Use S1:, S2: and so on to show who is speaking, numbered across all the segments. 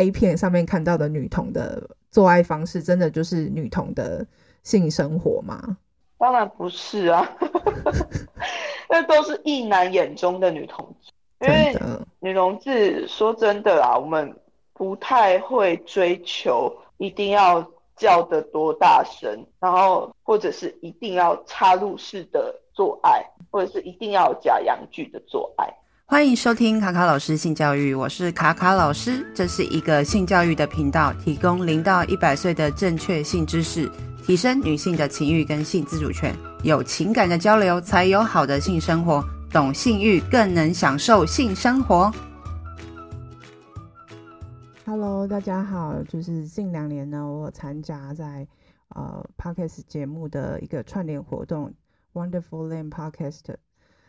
S1: A 片上面看到的女童的做爱方式，真的就是女童的性生活吗？
S2: 当然不是啊，那都是异男眼中的女同志。因为女同志说真的啦，我们不太会追求一定要叫得多大声，然后或者是一定要插入式的做爱，或者是一定要假阳具的做爱。
S3: 欢迎收听卡卡老师性教育，我是卡卡老师，这是一个性教育的频道，提供零到一百岁的正确性知识，提升女性的情欲跟性自主权，有情感的交流才有好的性生活，懂性欲更能享受性生活。
S1: Hello，大家好，就是近两年呢，我参加在呃 Podcast 节目的一个串联活动，Wonderful Land Podcast，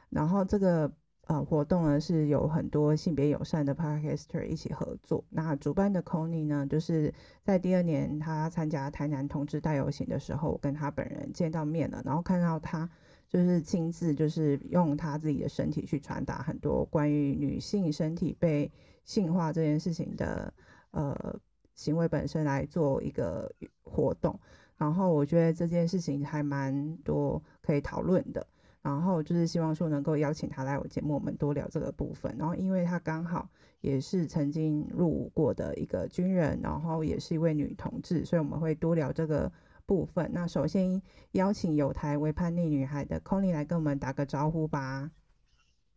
S1: 然后这个。呃，活动呢是有很多性别友善的 podcaster 一起合作。那主办的 Connie 呢，就是在第二年他参加台南同志大游行的时候，我跟他本人见到面了，然后看到他就是亲自就是用他自己的身体去传达很多关于女性身体被性化这件事情的呃行为本身来做一个活动。然后我觉得这件事情还蛮多可以讨论的。然后就是希望说能够邀请他来我节目，我们多聊这个部分。然后因为他刚好也是曾经入伍过的一个军人，然后也是一位女同志，所以我们会多聊这个部分。那首先邀请有台为叛逆女孩的 Connie 来跟我们打个招呼吧。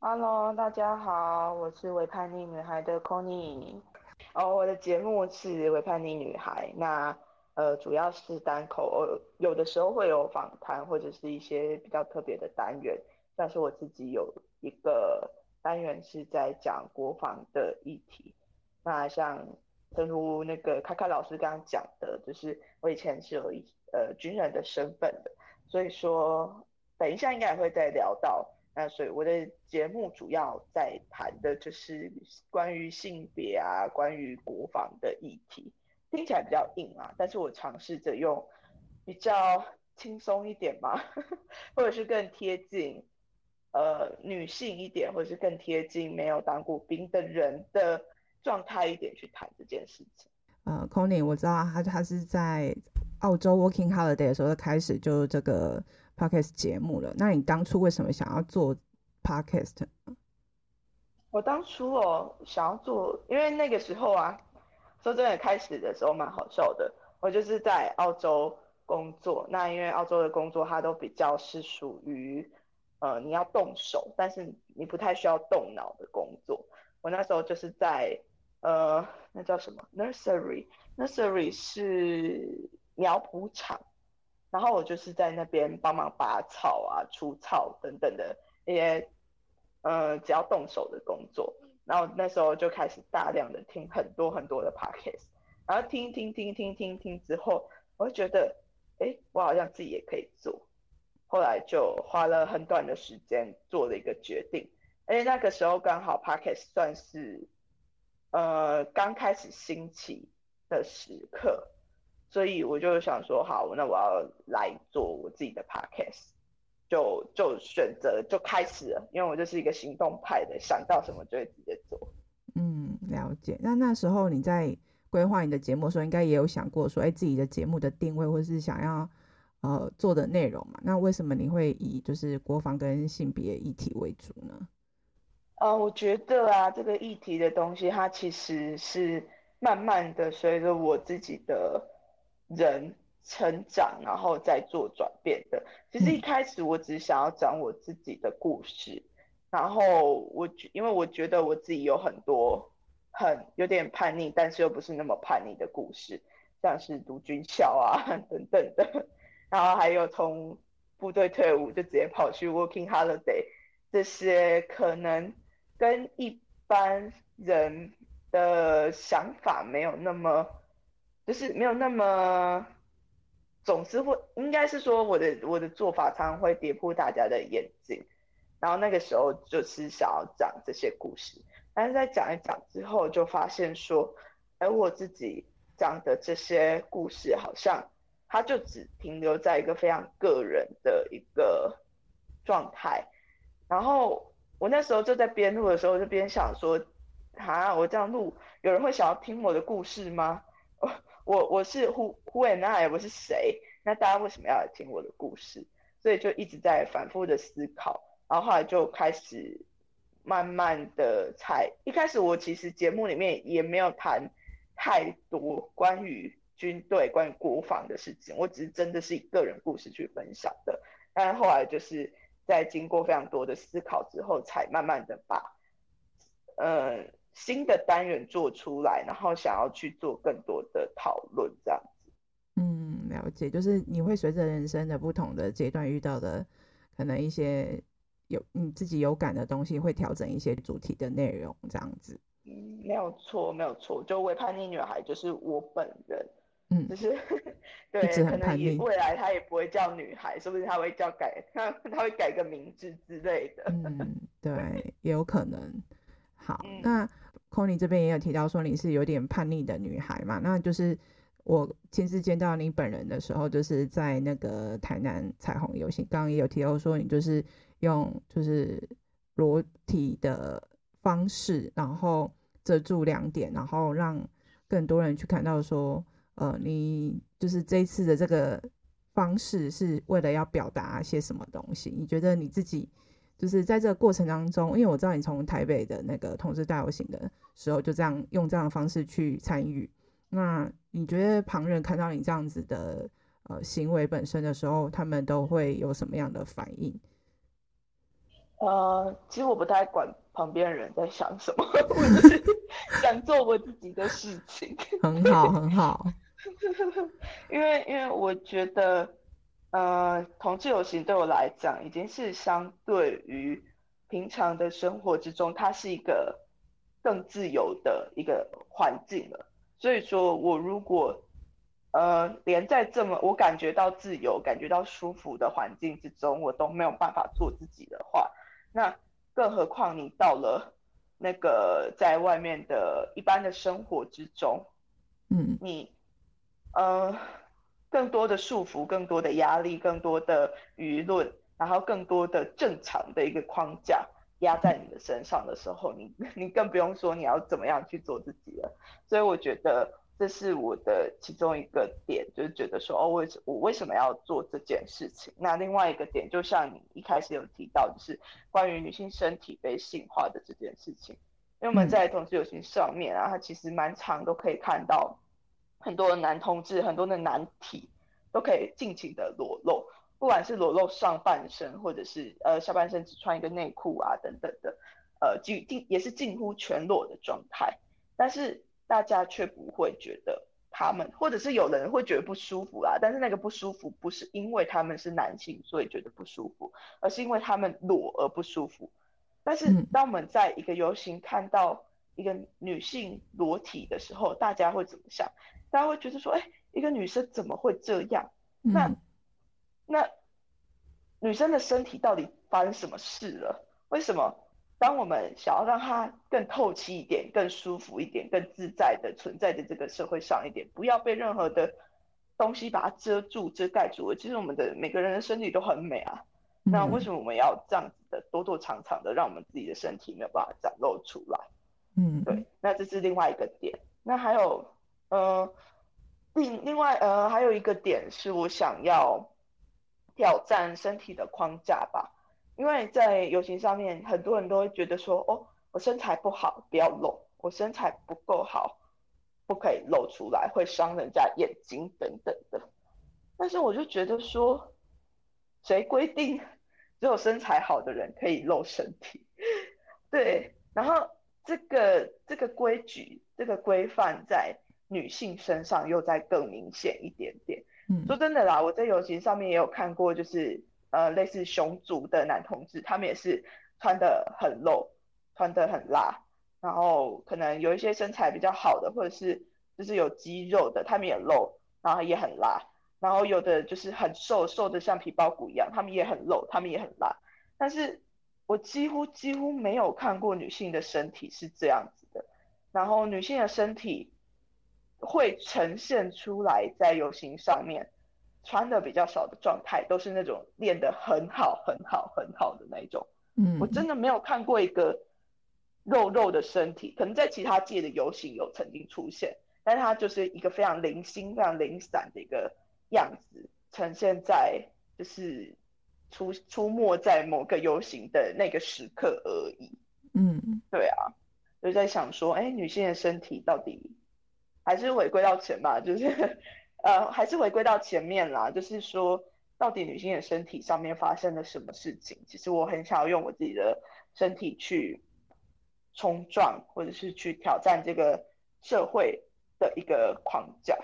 S2: Hello，大家好，我是为叛逆女孩的 Connie。哦，我的节目是为叛逆女孩。那呃，主要是单口，呃有的时候会有访谈或者是一些比较特别的单元。像是我自己有一个单元是在讲国防的议题。那像正如那个卡卡老师刚刚讲的，就是我以前是有一呃军人的身份的，所以说等一下应该也会再聊到。那所以我的节目主要在谈的就是关于性别啊，关于国防的议题。听起来比较硬啊，但是我尝试着用比较轻松一点吧，或者是更贴近呃女性一点，或者是更贴近没有当过兵的人的状态一点去谈这件事情。
S1: 呃，Connie，我知道他他是在澳洲 Working Holiday 的时候开始就这个 Podcast 节目了。那你当初为什么想要做 Podcast？
S2: 我当初哦想要做，因为那个时候啊。说真的，开始的时候蛮好笑的。我就是在澳洲工作，那因为澳洲的工作它都比较是属于，呃，你要动手，但是你不太需要动脑的工作。我那时候就是在，呃，那叫什么？Nursery，Nursery 是苗圃场，然后我就是在那边帮忙拔草啊、除草等等的一些，呃，只要动手的工作。然后那时候就开始大量的听很多很多的 podcast，然后听听听听听听之后，我就觉得，哎，我好像自己也可以做。后来就花了很短的时间做了一个决定，而且那个时候刚好 podcast 算是，呃，刚开始兴起的时刻，所以我就想说，好，那我要来做我自己的 podcast。就就选择就开始了，因为我就是一个行动派的，想到什么就会直接做。
S1: 嗯，了解。那那时候你在规划你的节目的时候，应该也有想过说，哎，自己的节目的定位或是想要呃做的内容嘛？那为什么你会以就是国防跟性别议题为主呢？
S2: 呃，我觉得啊，这个议题的东西，它其实是慢慢的随着我自己的人。成长，然后再做转变的。其实一开始我只想要讲我自己的故事，然后我因为我觉得我自己有很多很有点叛逆，但是又不是那么叛逆的故事，像是读军校啊 等等的，然后还有从部队退伍就直接跑去 working holiday，这些可能跟一般人的想法没有那么，就是没有那么。总是会，应该是说我的我的做法常常会跌破大家的眼镜，然后那个时候就是想要讲这些故事，但是在讲一讲之后，就发现说，哎，我自己讲的这些故事好像它就只停留在一个非常个人的一个状态，然后我那时候就在边录的时候就边想说，啊，我这样录，有人会想要听我的故事吗？我我是 Who Who am I？我是谁？那大家为什么要来听我的故事？所以就一直在反复的思考，然后后来就开始慢慢的才，一开始我其实节目里面也没有谈太多关于军队、关于国防的事情，我只是真的是以个人故事去分享的。但是后来就是在经过非常多的思考之后，才慢慢的把呃新的单元做出来，然后想要去做更多的讨论，这样子。
S1: 嗯，了解，就是你会随着人生的不同的阶段遇到的可能一些有你自己有感的东西，会调整一些主题的内容，这样子。
S2: 嗯，没有错，没有错，就伪叛逆女孩就是我本人。
S1: 嗯，
S2: 就是 对，可能也未来她也不会叫女孩，说不定她会叫改，她 她会改个名字之类的。
S1: 嗯，对，也有可能。好，
S2: 嗯、
S1: 那 c o n y 这边也有提到说你是有点叛逆的女孩嘛？那就是我亲自见到你本人的时候，就是在那个台南彩虹游行，刚刚也有提到说你就是用就是裸体的方式，然后遮住两点，然后让更多人去看到说。呃，你就是这一次的这个方式是为了要表达些什么东西？你觉得你自己就是在这个过程当中，因为我知道你从台北的那个同志大游行的时候就这样用这样的方式去参与，那你觉得旁人看到你这样子的呃行为本身的时候，他们都会有什么样的反应？
S2: 呃，其实我不太管旁边人在想什么，我就是 想做我自己的事情。
S1: 很好，很好。
S2: 因为因为我觉得，呃，同志游行对我来讲，已经是相对于平常的生活之中，它是一个更自由的一个环境了。所以说我如果，呃，连在这么我感觉到自由、感觉到舒服的环境之中，我都没有办法做自己的话，那更何况你到了那个在外面的一般的生活之中，
S1: 嗯，
S2: 你。呃，更多的束缚，更多的压力，更多的舆论，然后更多的正常的一个框架压在你的身上的时候，你 你更不用说你要怎么样去做自己了。所以我觉得这是我的其中一个点，就是觉得说，哦，为什我为什么要做这件事情？那另外一个点，就像你一开始有提到，就是关于女性身体被性化的这件事情，因为我们在同志友情上面啊，它其实蛮常都可以看到。很多的男同志，很多的男体都可以尽情的裸露，不管是裸露上半身，或者是呃下半身只穿一个内裤啊等等的，呃近近也是近乎全裸的状态，但是大家却不会觉得他们，或者是有人会觉得不舒服啦，但是那个不舒服不是因为他们是男性所以觉得不舒服，而是因为他们裸而不舒服。但是当我们在一个游行看到一个女性裸体的时候，大家会怎么想？大家会觉得说，哎、欸，一个女生怎么会这样？那、嗯、那女生的身体到底发生什么事了？为什么当我们想要让她更透气一点、更舒服一点、更自在的存在在这个社会上一点，不要被任何的东西把它遮住、遮盖住了？其实我们的每个人的身体都很美啊，嗯、那为什么我们要这样子的躲躲藏藏的，让我们自己的身体没有办法展露出来？
S1: 嗯，
S2: 对，那这是另外一个点。那还有。呃，另另外呃还有一个点是我想要挑战身体的框架吧，因为在游行上面很多人都会觉得说，哦，我身材不好不要露，我身材不够好不可以露出来，会伤人家眼睛等等的。但是我就觉得说，谁规定只有身材好的人可以露身体？对，然后这个这个规矩这个规范在。女性身上又再更明显一点点。说真的啦，我在游行上面也有看过，就是呃类似熊族的男同志，他们也是穿得很露，穿得很辣，然后可能有一些身材比较好的，或者是就是有肌肉的，他们也露，然后也很辣，然后有的就是很瘦，瘦的像皮包骨一样，他们也很露，他们也很辣。但是我几乎几乎没有看过女性的身体是这样子的，然后女性的身体。会呈现出来，在游行上面穿的比较少的状态，都是那种练得很好、很好、很好的那种。嗯，我真的没有看过一个肉肉的身体，可能在其他届的游行有曾经出现，但它就是一个非常零星、非常零散的一个样子，呈现在就是出出没在某个游行的那个时刻而已。
S1: 嗯，
S2: 对啊，就在想说，哎，女性的身体到底还是回归到前吧，就是呃，还是回归到前面啦，就是说，到底女性的身体上面发生了什么事情？其实我很想要用我自己的身体去。冲撞，或者是去挑战这个社会的一个框架。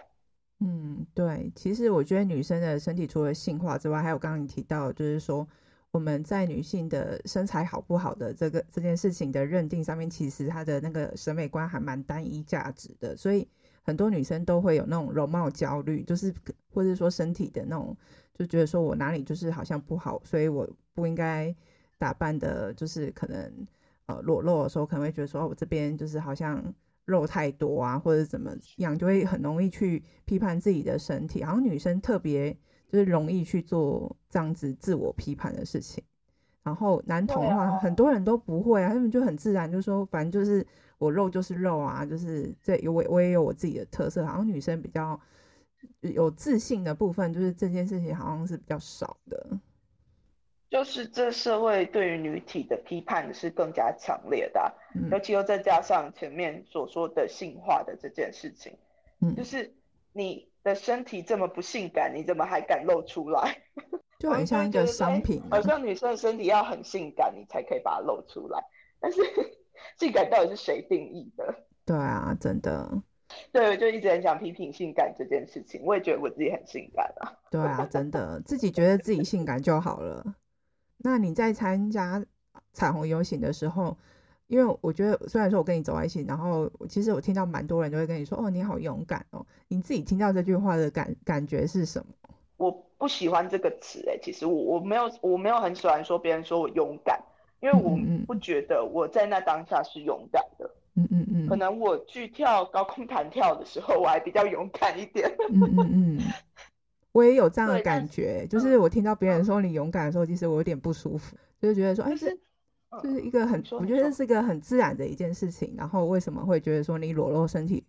S1: 嗯，对，其实我觉得女生的身体除了性化之外，还有刚刚你提到，就是说我们在女性的身材好不好的这个这件事情的认定上面，其实她的那个审美观还蛮单一价值的，所以很多女生都会有那种容貌焦虑，就是或者说身体的那种，就觉得说我哪里就是好像不好，所以我不应该打扮的，就是可能。呃，裸露的时候可能会觉得说，我这边就是好像肉太多啊，或者怎么样，就会很容易去批判自己的身体。好像女生特别就是容易去做这样子自我批判的事情。然后男同的话，很多人都不会啊，他们就很自然，就说反正就是我肉就是肉啊，就是这我我也有我自己的特色。好像女生比较有自信的部分，就是这件事情好像是比较少的。
S2: 就是这社会对于女体的批判是更加强烈的啊，嗯，尤其又再加上前面所说的性化的这件事情，嗯，就是你的身体这么不性感，你怎么还敢露出来？
S1: 就很像一个商品，
S2: 好像女生的身体要很性感，你才可以把它露出来。但是性感到底是谁定义的？
S1: 对啊，真的。
S2: 对，我就一直很想批评性感这件事情。我也觉得我自己很性感啊。
S1: 对啊，真的，自己觉得自己性感就好了。那你在参加彩虹游行的时候，因为我觉得虽然说我跟你走在一起，然后其实我听到蛮多人都会跟你说，哦，你好勇敢哦。你自己听到这句话的感感觉是什么？
S2: 我不喜欢这个词诶，其实我我没有我没有很喜欢说别人说我勇敢，因为我不觉得我在那当下是勇敢的。嗯嗯嗯。可能我去跳高空弹跳的时候，我还比较勇敢一点。嗯嗯嗯。
S1: 我也有这样的感觉，就是我听到别人说你勇敢的时候，其实我有点不舒服，就是觉得说，哎，这就是一个很，我觉得这是一个很自然的一件事情。然后为什么会觉得说你裸露身体，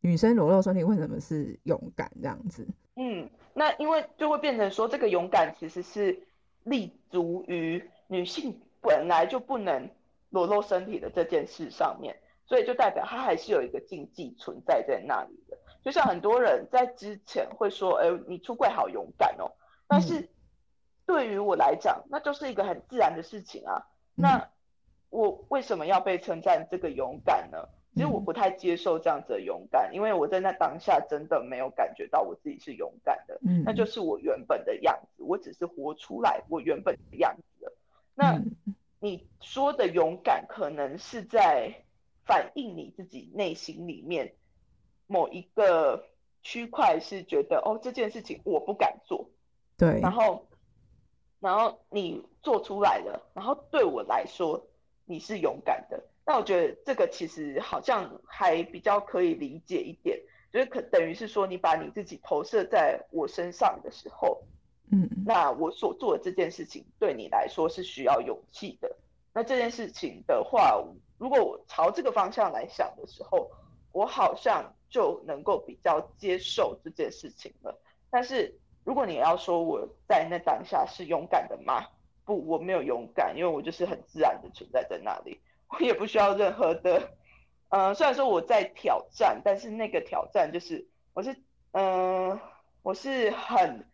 S1: 女生裸露身体为什么是勇敢这样子？
S2: 嗯，那因为就会变成说，这个勇敢其实是立足于女性本来就不能裸露身体的这件事上面，所以就代表它还是有一个禁忌存在在那里的。就像很多人在之前会说，哎，你出柜好勇敢哦。但是对于我来讲，那就是一个很自然的事情啊。那我为什么要被称赞这个勇敢呢？其实我不太接受这样子的勇敢，因为我在那当下真的没有感觉到我自己是勇敢的。嗯那就是我原本的样子，我只是活出来我原本的样子。那你说的勇敢，可能是在反映你自己内心里面。某一个区块是觉得哦，这件事情我不敢做，
S1: 对，
S2: 然后，然后你做出来了，然后对我来说你是勇敢的，那我觉得这个其实好像还比较可以理解一点，就是可等于是说你把你自己投射在我身上的时候，嗯，那我所做的这件事情对你来说是需要勇气的，那这件事情的话，如果我朝这个方向来想的时候，我好像。就能够比较接受这件事情了。但是如果你要说我在那当下是勇敢的吗？不，我没有勇敢，因为我就是很自然的存在在那里，我也不需要任何的。呃，虽然说我在挑战，但是那个挑战就是我是，嗯、我是很，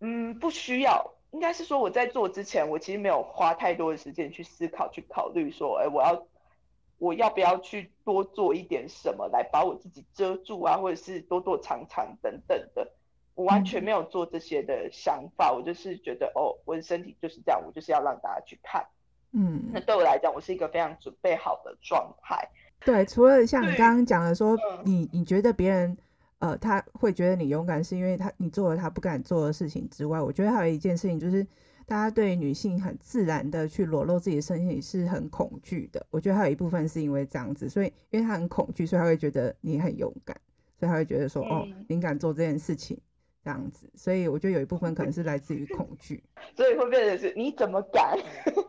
S2: 嗯，不需要。应该是说我在做之前，我其实没有花太多的时间去思考、去考虑说，哎，我要。我要不要去多做一点什么来把我自己遮住啊，或者是多躲藏藏等等的，我完全没有做这些的想法。我就是觉得，哦，我的身体就是这样，我就是要让大家去看。嗯，那对我来讲，我是一个非常准备好的状态。
S1: 对，除了像你刚刚讲的说，你你觉得别人呃他会觉得你勇敢，是因为他你做了他不敢做的事情之外，我觉得还有一件事情就是。大家对女性很自然的去裸露自己的身体是很恐惧的，我觉得还有一部分是因为这样子，所以因为他很恐惧，所以他会觉得你很勇敢，所以他会觉得说，哦，你敢做这件事情，这样子，所以我觉得有一部分可能是来自于恐惧，
S2: 所以会变成是你怎么敢？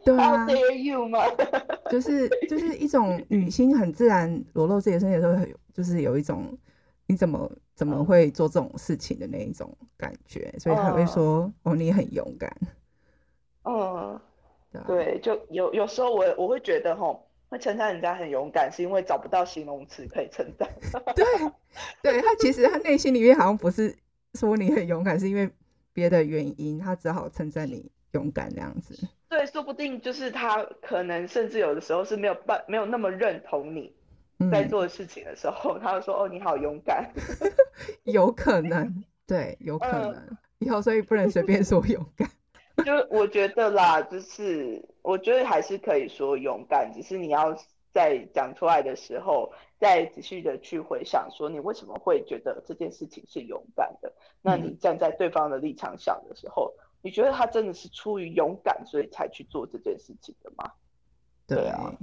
S1: 对啊
S2: dare you 吗？
S1: 就是就是一种女性很自然裸露自己的身体的时候，就是有一种你怎么怎么会做这种事情的那一种感觉，所以他会说、嗯、哦，你很勇敢。
S2: 嗯，对，对，就有有时候我我会觉得吼，会称赞人家很勇敢，是因为找不到形容词可以称赞。
S1: 对，对他其实他内心里面好像不是。说你很勇敢，是因为别的原因，他只好称赞你勇敢这样子。
S2: 对，说不定就是他可能甚至有的时候是没有办没有那么认同你在做事情的时候，嗯、他就说：“哦，你好勇敢。”
S1: 有可能，对，有可能。嗯、以后所以不能随便说 勇敢。
S2: 就我觉得啦，就是我觉得还是可以说勇敢，只是你要。在讲出来的时候，再仔细的去回想，说你为什么会觉得这件事情是勇敢的？那你站在对方的立场想的时候，嗯、你觉得他真的是出于勇敢，所以才去做这件事情的吗？
S1: 对啊。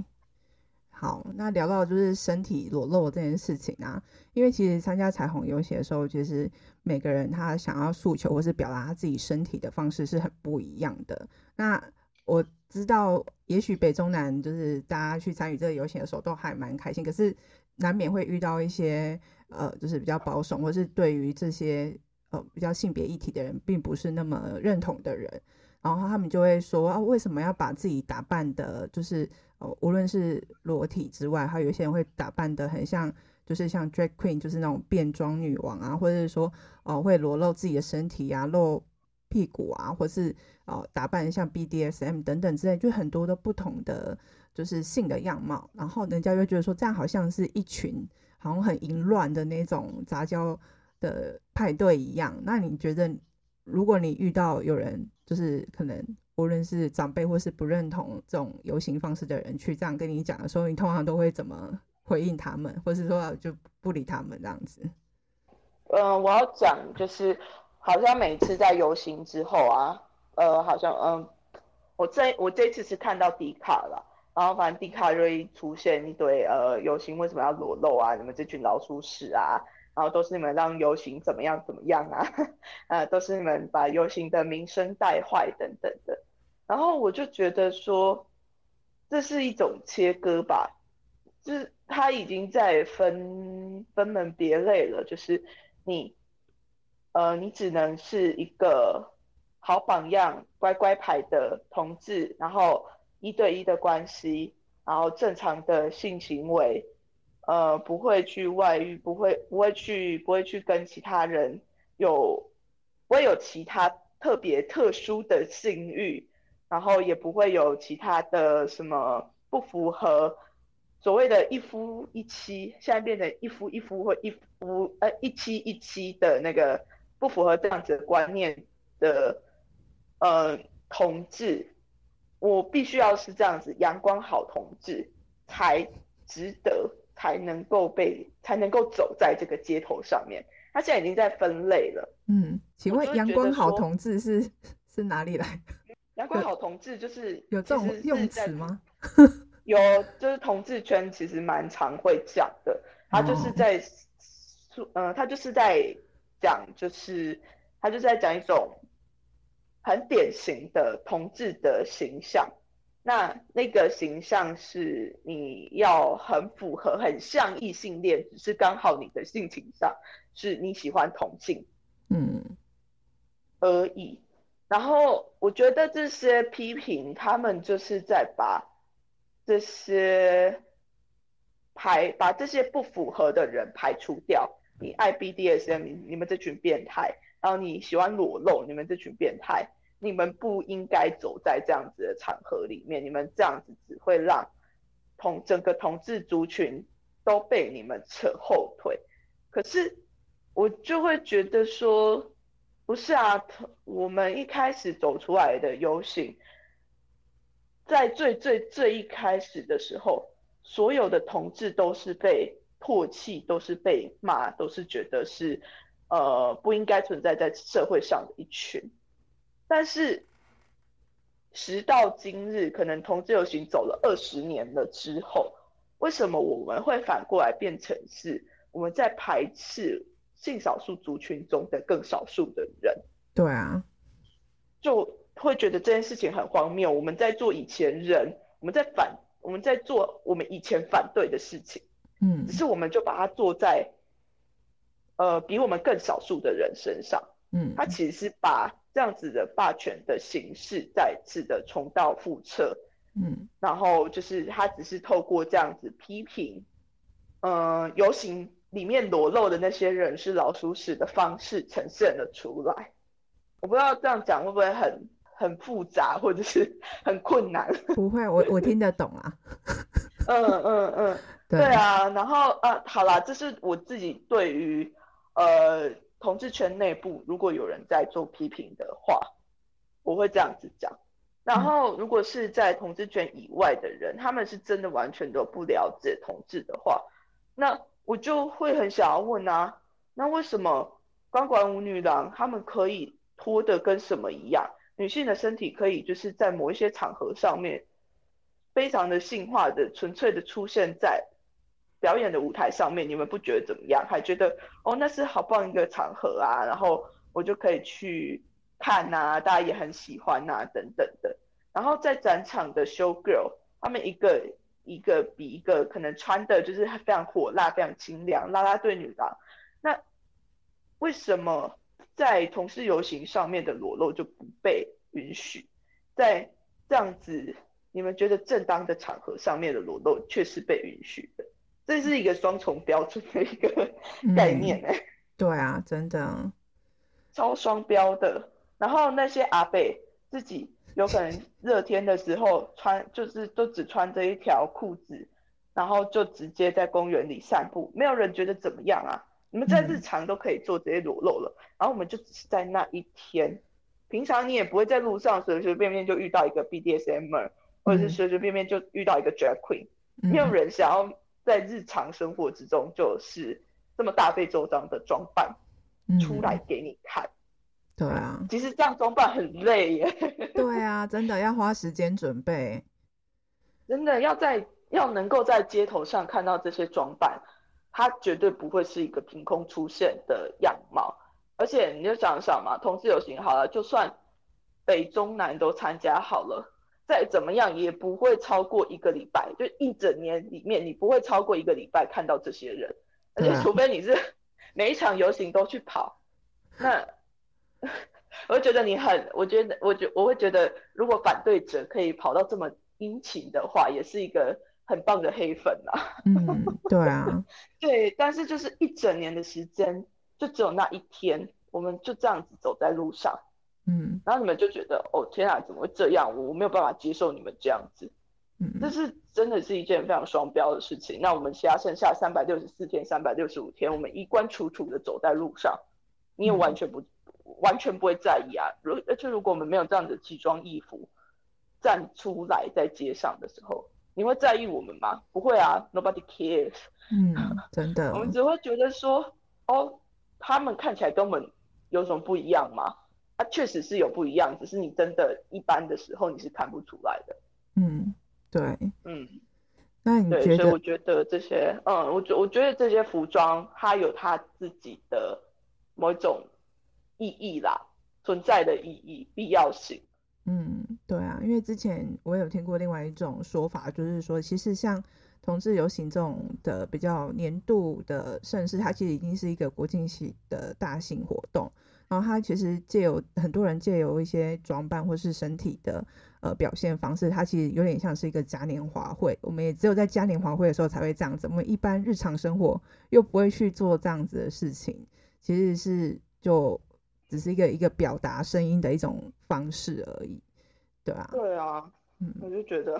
S1: 好，那聊到就是身体裸露这件事情啊，因为其实参加彩虹游行的时候，其实每个人他想要诉求或是表达他自己身体的方式是很不一样的。那我知道，也许北中南就是大家去参与这个游行的时候都还蛮开心，可是难免会遇到一些呃，就是比较保守或是对于这些呃比较性别议题的人并不是那么认同的人，然后他们就会说啊，为什么要把自己打扮的，就是哦无论是裸体之外，还有一些人会打扮的很像，就是像 drag queen，就是那种变装女王啊，或者是说哦、呃、会裸露自己的身体啊，露屁股啊，或是。哦，打扮像 BDSM 等等之类，就很多的不同的就是性的样貌，然后人家就觉得说这样好像是一群好像很淫乱的那种杂交的派对一样。那你觉得，如果你遇到有人就是可能无论是长辈或是不认同这种游行方式的人去这样跟你讲的时候，你通常都会怎么回应他们，或是说就不理他们这样子？
S2: 嗯、我要讲就是，好像每次在游行之后啊。呃，好像嗯，我这我这次是看到迪卡了，然后反正迪卡就出现一堆呃游行为什么要裸露啊？你们这群老鼠屎啊！然后都是你们让游行怎么样怎么样啊？呃，都是你们把游行的名声带坏等等的。然后我就觉得说，这是一种切割吧，就是他已经在分分门别类了，就是你呃，你只能是一个。好榜样，乖乖牌的同志，然后一对一的关系，然后正常的性行为，呃，不会去外遇，不会不会去不会去跟其他人有，不会有其他特别特殊的性欲，然后也不会有其他的什么不符合所谓的一夫一妻，现在变成一夫一夫或一夫呃一妻一妻的那个不符合这样子的观念的。呃，同志，我必须要是这样子，阳光好同志才值得，才能够被，才能够走在这个街头上面。他现在已经在分类了。
S1: 嗯，请问阳光好同志是 是哪里来？
S2: 阳光好同志就是
S1: 有这种用词吗？
S2: 有，就是同志圈其实蛮常会讲的。他就是在，嗯、呃，他就是在讲，就是他就是在讲一种。很典型的同志的形象，那那个形象是你要很符合，很像异性恋，只是刚好你的性情上是你喜欢同性，嗯，而已。然后我觉得这些批评，他们就是在把这些排，把这些不符合的人排除掉。你爱 BDSM，你你们这群变态，然后你喜欢裸露，你们这群变态。你们不应该走在这样子的场合里面，你们这样子只会让同整个同志族群都被你们扯后腿。可是我就会觉得说，不是啊，我们一开始走出来的游行，在最最最一开始的时候，所有的同志都是被唾弃，都是被骂，都是觉得是呃不应该存在在社会上的一群。但是，时到今日，可能同志游行走了二十年了之后，为什么我们会反过来变成是我们在排斥性少数族群中的更少数的人。
S1: 对啊，
S2: 就会觉得这件事情很荒谬。我们在做以前人，我们在反，我们在做我们以前反对的事情。
S1: 嗯，
S2: 只是我们就把它做在，呃，比我们更少数的人身上。
S1: 嗯，
S2: 他其实是把这样子的霸权的形式再次的重蹈覆辙。
S1: 嗯，
S2: 然后就是他只是透过这样子批评，嗯、呃，游行里面裸露的那些人是老鼠屎的方式呈现了出来。我不知道这样讲会不会很很复杂，或者是很困难？
S1: 不会，我我听得懂啊。
S2: 嗯嗯嗯，对啊。然后啊，好啦，这是我自己对于呃同志圈内部如果有人在做批评的话，我会这样子讲。然后，如果是在同志圈以外的人，他们是真的完全都不了解同志的话，那我就会很想要问啊，那为什么钢管舞女郎她们可以脱得跟什么一样？女性的身体可以就是在某一些场合上面，非常的性化的、纯粹的出现在表演的舞台上面，你们不觉得怎么样？还觉得哦，那是好棒一个场合啊，然后我就可以去。看呐、大家也很喜欢呐、等等的。然后在展场的 show girl，他们一个一个比一个可能穿的就是非常火辣、非常清凉，啦啦队女郎。那为什么在同事游行上面的裸露就不被允许？在这样子你们觉得正当的场合上面的裸露却是被允许的？这是一个双重标准的一个概念哎、欸嗯。对
S1: 啊，真的
S2: 超双标的。然后那些阿伯自己有可能热天的时候穿，就是都只穿着一条裤子，然后就直接在公园里散步，没有人觉得怎么样啊？你们在日常都可以做这些裸露了，然后我们就只是在那一天，平常你也不会在路上随随便便就遇到一个 BDSMer，或者是随随便便就遇到一个 Drag Queen，没有人想要在日常生活之中就是这么大费周章的装扮出来给你看。
S1: 对啊，
S2: 其实这样装扮很累耶。
S1: 对啊，真的要花时间准备。
S2: 真的要在要能够在街头上看到这些装扮，它绝对不会是一个凭空出现的样貌。而且你就想想嘛，同志游行好了，就算北中南都参加好了，再怎么样也不会超过一个礼拜，就一整年里面你不会超过一个礼拜看到这些人。而且除非你是 每一场游行都去跑，那。我会觉得你很，我觉得，我觉我会觉得，如果反对者可以跑到这么殷勤的话，也是一个很棒的黑粉啊。
S1: 嗯，对啊，
S2: 对，但是就是一整年的时间，就只有那一天，我们就这样子走在路上，
S1: 嗯，
S2: 然后你们就觉得，哦，天啊，怎么会这样？我没有办法接受你们这样子，
S1: 嗯，
S2: 这是真的是一件非常双标的事情。那我们其他剩下三百六十四天、三百六十五天，我们衣冠楚楚的走在路上，你也完全不。嗯完全不会在意啊！如而且如果我们没有这样的奇装异服站出来在街上的时候，你会在意我们吗？不会啊，Nobody cares。
S1: 嗯，真的。
S2: 我们只会觉得说，哦，他们看起来跟我们有什么不一样吗？啊，确实是有不一样，只是你真的一般的时候你是看不出来的。
S1: 嗯，对，
S2: 嗯，
S1: 那你觉得？
S2: 所以我觉得这些，嗯，我觉我觉得这些服装它有它自己的某一种。意义啦，存在的意义、必要性。
S1: 嗯，对啊，因为之前我有听过另外一种说法，就是说，其实像同志游行这种的比较年度的盛事，它其实已经是一个国际性的大型活动。然后它其实借由很多人借由一些装扮或是身体的呃表现方式，它其实有点像是一个嘉年华会。我们也只有在嘉年华会的时候才会这样子，我们一般日常生活又不会去做这样子的事情，其实是就。只是一个一个表达声音的一种方式而已，对啊，
S2: 对啊，嗯，我就觉得，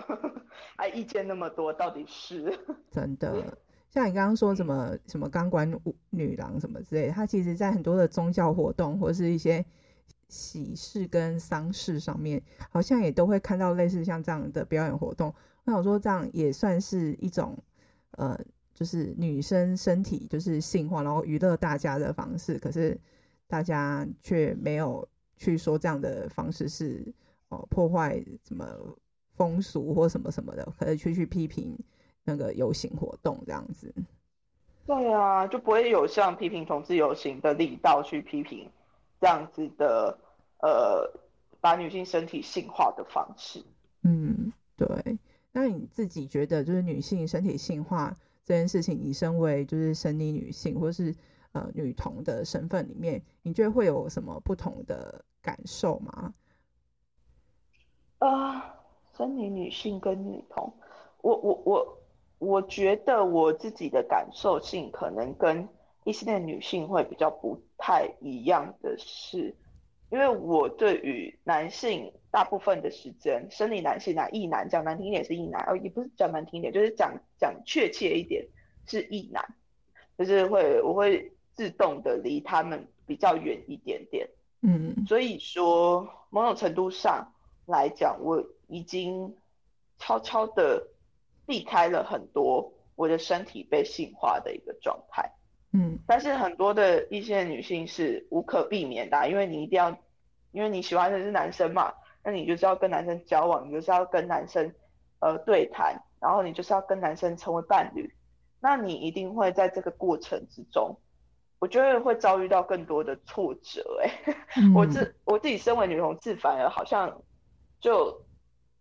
S2: 哎意见那么多，到底是
S1: 真的？像你刚刚说什么什么钢管舞女郎什么之类的，它其实在很多的宗教活动或是一些喜事跟丧事上面，好像也都会看到类似像这样的表演活动。那我说这样也算是一种，呃，就是女生身体就是性化，然后娱乐大家的方式，可是。大家却没有去说这样的方式是哦破坏什么风俗或什么什么的，可以去去批评那个游行活动这样子。
S2: 对啊，就不会有像批评同志游行的力道去批评这样子的呃，把女性身体性化的方式。
S1: 嗯，对。那你自己觉得，就是女性身体性化这件事情，你身为就是生理女性或是呃女同的身份里面，你觉得会有什么不同的感受吗？
S2: 啊、生理女性跟女同，我我我。我觉得我自己的感受性可能跟异性恋女性会比较不太一样的是，因为我对于男性大部分的时间，生理男性啊，异男讲难听一点是异男，哦，也不是讲难听一点，就是讲讲确切一点是异男，就是会我会自动的离他们比较远一点点，
S1: 嗯，
S2: 所以说某种程度上来讲，我已经悄悄的。避开了很多我的身体被性化的一个状态，
S1: 嗯，
S2: 但是很多的一些女性是无可避免的啊，因为你一定要，因为你喜欢的是男生嘛，那你就是要跟男生交往，你就是要跟男生呃对谈，然后你就是要跟男生成为伴侣，那你一定会在这个过程之中，我觉得会遭遇到更多的挫折，欸，哎，我自我自己身为女同志，反而好像就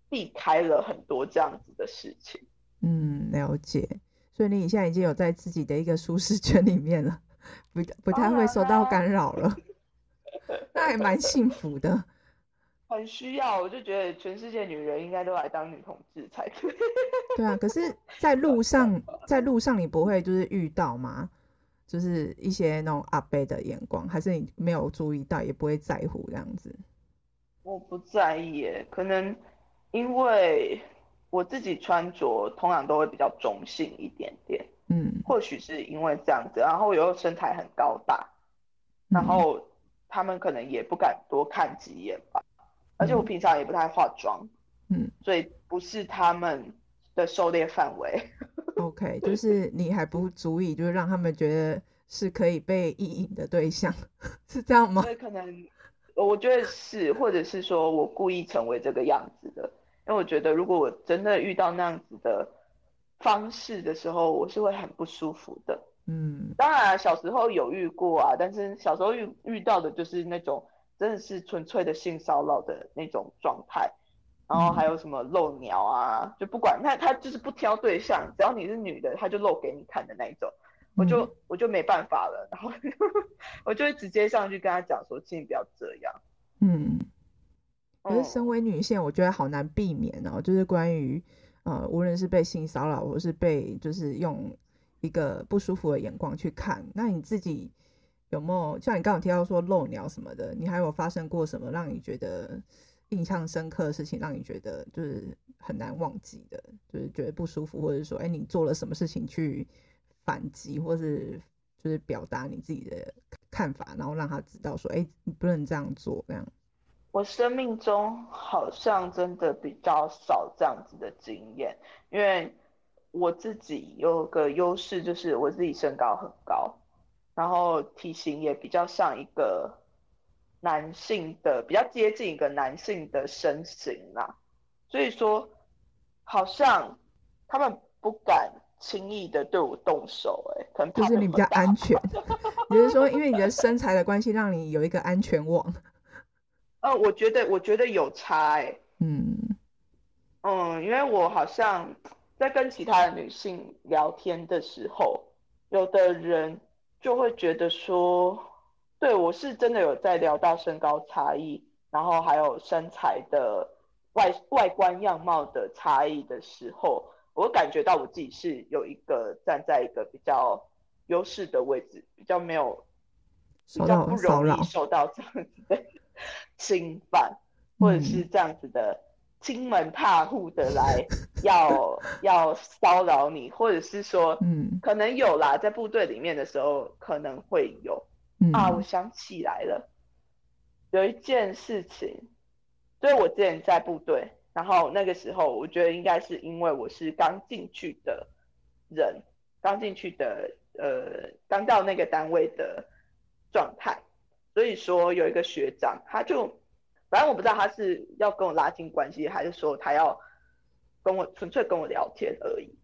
S2: 避开了很多这样子的事情。
S1: 嗯，了解。所以你现在已经有在自己的一个舒适圈里面了，不不太会受到干扰了，那还蛮幸福的。
S2: 很需要，我就觉得全世界女人应该都来当女同志才对。
S1: 对啊，可是，在路上，在路上你不会就是遇到吗？就是一些那种阿伯的眼光，还是你没有注意到，也不会在乎这样子？
S2: 我不在意耶，可能因为。我自己穿着通常都会比较中性一点点，
S1: 嗯，
S2: 或许是因为这样子，然后又身材很高大，然后他们可能也不敢多看几眼吧，嗯，而且我平常也不太化妆，
S1: 嗯，
S2: 所以不是他们的狩猎范围。
S1: OK，就是你还不足以就是让他们觉得是可以被意淫的对象，是这样
S2: 吗？对可能我觉得是，或者是说我故意成为这个样子的。因为我觉得，如果我真的遇到那样子的方式的时候，我是会很不舒服的。
S1: 嗯，
S2: 当然小时候有遇过啊，但是小时候遇遇到的就是那种真的是纯粹的性骚扰的那种状态，然后还有什么露鸟啊，就不管他他就是不挑对象，只要你是女的，他就露给你看的那一种，我就我就没办法了，然后我就会直接上去跟他讲说，请你不要这样。
S1: 嗯。可是身为女性，我觉得好难避免哦。就是关于呃，无论是被性骚扰，或是被就是用一个不舒服的眼光去看，那你自己有没有像你刚刚提到说露鸟什么的？你还有发生过什么让你觉得印象深刻的事情，让你觉得就是很难忘记的，就是觉得不舒服，或者说，哎，你做了什么事情去反击，或是就是表达你自己的看法，然后让他知道说，哎，你不能这样做，这样。
S2: 我生命中好像真的比较少这样子的经验，因为我自己有个优势，就是我自己身高很高，然后体型也比较像一个男性的，比较接近一个男性的身形啦，所以说好像他们不敢轻易的对我动手，欸，哎，可能
S1: 就是你比较安全，也就是说，因为你的身材的关系，让你有一个安全网。
S2: 呃，我觉得我觉得有差哎、欸，
S1: 嗯。
S2: 嗯，因为我好像在跟其他的女性聊天的时候，有的人就会觉得说，对，我是真的有在聊到身高差异，然后还有身材的外外观样貌的差异的时候，我感觉到我自己是有一个站在一个比较优势的位置，比较没有，比较不容易受到这样子的。侵犯，或者是这样子的，亲门踏户的来要要骚扰你，或者是说，
S1: 嗯，
S2: 可能有啦，在部队里面的时候可能会有。啊，我想起来了，有一件事情，就是我之前在部队，然后那个时候我觉得应该是因为我是刚进去的人，刚进去的，呃，刚到那个单位的状态。所以说有一个学长，他就反正我不知道他是要跟我拉近关系，还是说他要跟我纯粹跟我聊天而已。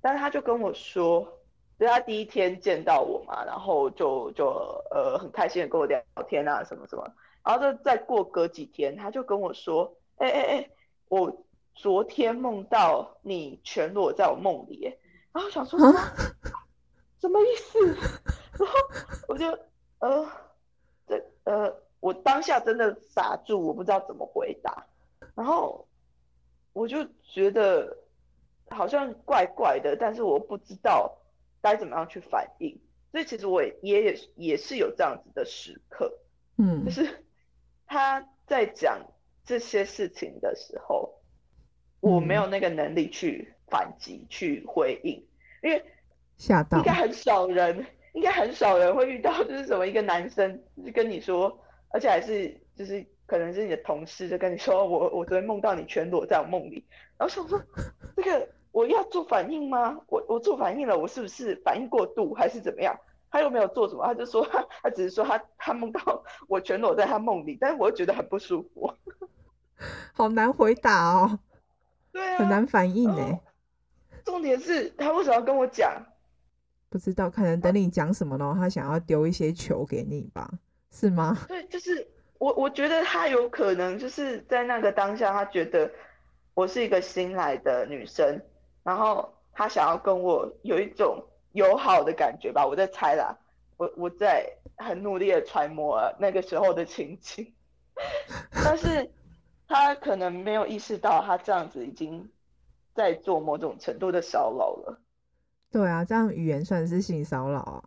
S2: 但是他就跟我说，所以他第一天见到我嘛，然后就就呃很开心的跟我聊天啊什么什么，然后就再过隔几天，他就跟我说，哎哎哎，我昨天梦到你全裸在我梦里，然后想说什么，什么意思？然后我就呃，这呃，我当下真的傻住，我不知道怎么回答，然后我就觉得好像怪怪的，但是我不知道。该怎么样去反应？所以其实我也也也是有这样子的时刻，嗯，就是他在讲这些事情的时候，我没有那个能力去反击、去回应，因为
S1: 吓到，
S2: 应该很少人，应该很少人会遇到，就是什么一个男生就跟你说，而且还是就是可能是你的同事就跟你说，我我昨天梦到你全裸在我梦里，然后想说这个。我要做反应吗？我我做反应了，我是不是反应过度还是怎么样？他又没有做什么，他就说他 他只是说他他梦到我全裸在他梦里，但是我又觉得很不舒服，
S1: 好难回答哦。
S2: 对啊，
S1: 很难反应哎。
S2: 重点是他为什么要跟我讲？
S1: 不知道，可能等你讲什么呢？他想要丢一些球给你吧？是吗？
S2: 对，就是我我觉得他有可能就是在那个当下，他觉得我是一个新来的女生。然后他想要跟我有一种友好的感觉吧，我在猜啦，我我在很努力的揣摩那个时候的情景，但是他可能没有意识到他这样子已经在做某种程度的骚扰了。
S1: 对啊，这样语言算是性骚扰啊。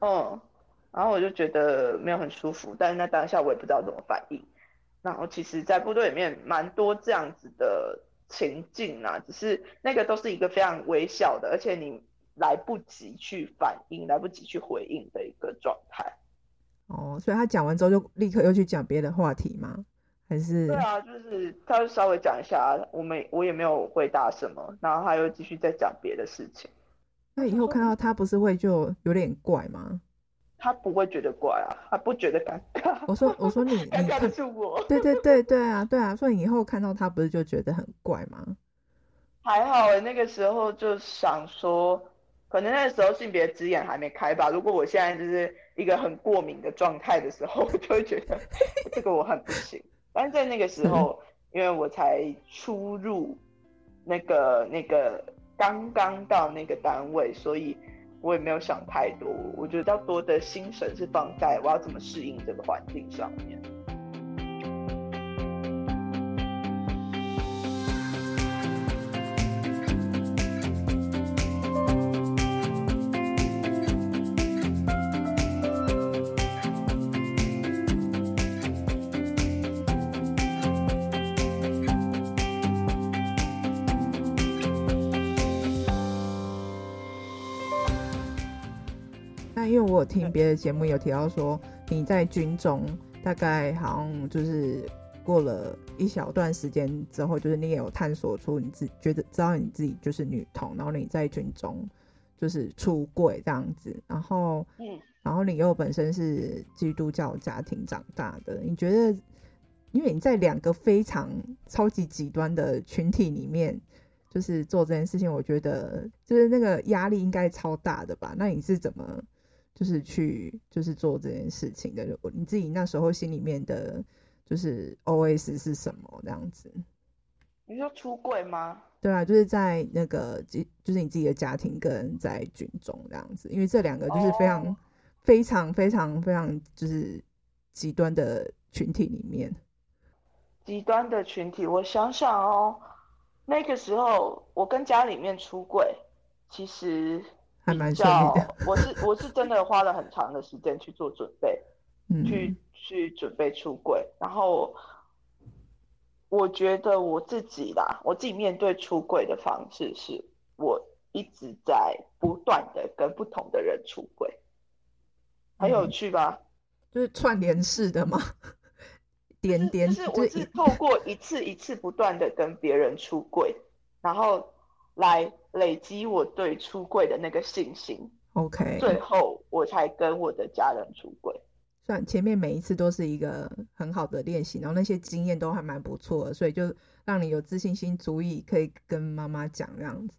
S2: 嗯，然后我就觉得没有很舒服，但是那当下我也不知道怎么反应。然后其实，在部队里面蛮多这样子的。情境啊，只是那个都是一个非常微小的，而且你来不及去反应、来不及去回应的一个状态。
S1: 哦，所以他讲完之后就立刻又去讲别的话题吗？还是？对
S2: 啊，就是他就稍微讲一下，我没我也没有回答什么，然后他又继续再讲别的事情。
S1: 那以后看到他不是会就有点怪吗？
S2: 他不会觉得怪啊，他不觉得尴尬。
S1: 我说，我说你，
S2: 尴尬的是我。
S1: 对对对对啊，对啊，所以你以后看到他不是就觉得很怪吗？
S2: 还好哎，那个时候就想说，可能那个时候性别之眼还没开吧。如果我现在就是一个很过敏的状态的时候，我就会觉得这个我很不行。但是在那个时候，因为我才初入那个那个刚刚到那个单位，所以。我也没有想太多，我觉得较多的心神是放在我要怎么适应这个环境上面。
S1: 听别的节目有提到说，你在军中大概好像就是过了一小段时间之后，就是你也有探索出你自己觉得知道你自己就是女同，然后你在军中就是出柜这样子，然后嗯，然后你又本身是基督教家庭长大的，你觉得因为你在两个非常超级极端的群体里面，就是做这件事情，我觉得就是那个压力应该超大的吧？那你是怎么？就是去，就是做这件事情的。你自己那时候心里面的，就是 OS 是什么这样子？
S2: 你说出柜吗？
S1: 对啊，就是在那个，就是你自己的家庭跟在军中这样子，因为这两个就是非常、oh. 非常非常非常就是极端的群体里面。
S2: 极端的群体，我想想哦，那个时候我跟家里面出柜，其实。
S1: 还蛮顺利的。
S2: 我是我是真的花了很长的时间去做准备，嗯、去去准备出柜。然后我觉得我自己啦，我自己面对出柜的方式是，我一直在不断的跟不同的人出柜，很有趣吧？
S1: 嗯、就是串联式的吗？点点
S2: 就是我是透过一次一次不断的跟别人出柜，然后来。累积我对出柜的那个信心
S1: ，OK，
S2: 最后我才跟我的家人出柜。
S1: 算前面每一次都是一个很好的练习，然后那些经验都还蛮不错的，所以就让你有自信心，足以可以跟妈妈讲这样子。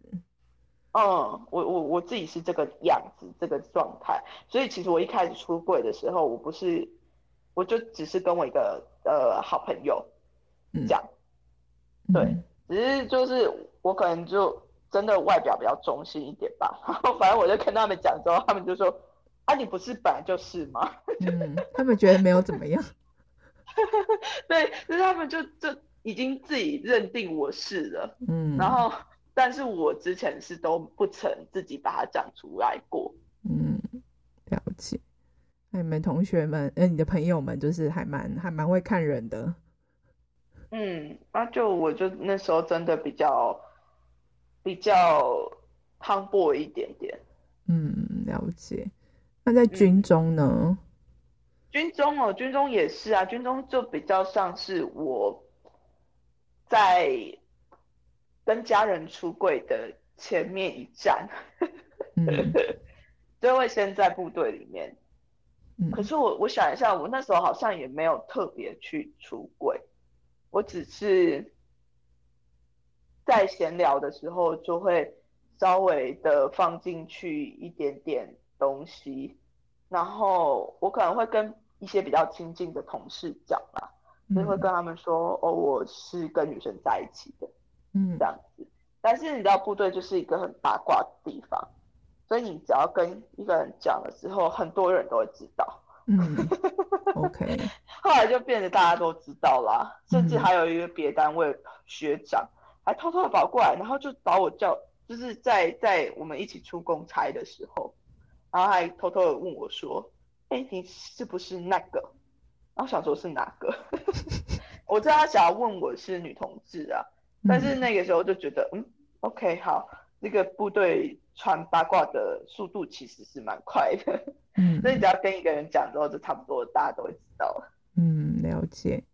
S2: 嗯，我我我自己是这个样子，这个状态，所以其实我一开始出柜的时候，我不是，我就只是跟我一个呃好朋友讲，嗯、对，只是就是我可能就真的外表比较中性一点吧，然 后反正我就跟他们讲之后，他们就说啊，你不是本来就是吗？
S1: 嗯，他们觉得没有怎么样，
S2: 对，就是他们就就已经自己认定我是了，嗯，然后。但是我之前是都不曾自己把它讲出来过。
S1: 嗯，了解。那你们同学们，呃，你的朋友们，就是还蛮还蛮会看人的。
S2: 嗯，那就我就那时候真的比较比较 tomboy 一点点。
S1: 嗯，了解。那在军中呢？
S2: 嗯，军中哦，军中也是啊，军中就比较像是我在。跟家人出柜的前面一站，嗯，就会先在部队里面。嗯，可是我我想一下，我那时候好像也没有特别去出柜，我只是在闲聊的时候就会稍微的放进去一点点东西，然后我可能会跟一些比较亲近的同事讲啦，就会跟他们说，哦，我是跟女生在一起的。嗯，这样子，但是你知道部队就是一个很八卦的地方，所以你只要跟一个人讲了之后，很多人都会知道。
S1: 嗯，OK。
S2: 后来就变得大家都知道啦，甚至还有一个别单位学长还偷偷的跑过来，然后就把我叫，就是在在我们一起出公差的时候，然后还偷偷的问我说：“哎、欸，你是不是那个？”然后想说是哪个？我知道他想要问我是女同志啊。但是那个时候就觉得，嗯，OK，好，那个部队传八卦的速度其实是蛮快的，嗯，所以只要跟一个人讲之后，就差不多大家都会知道了。
S1: 嗯，了解。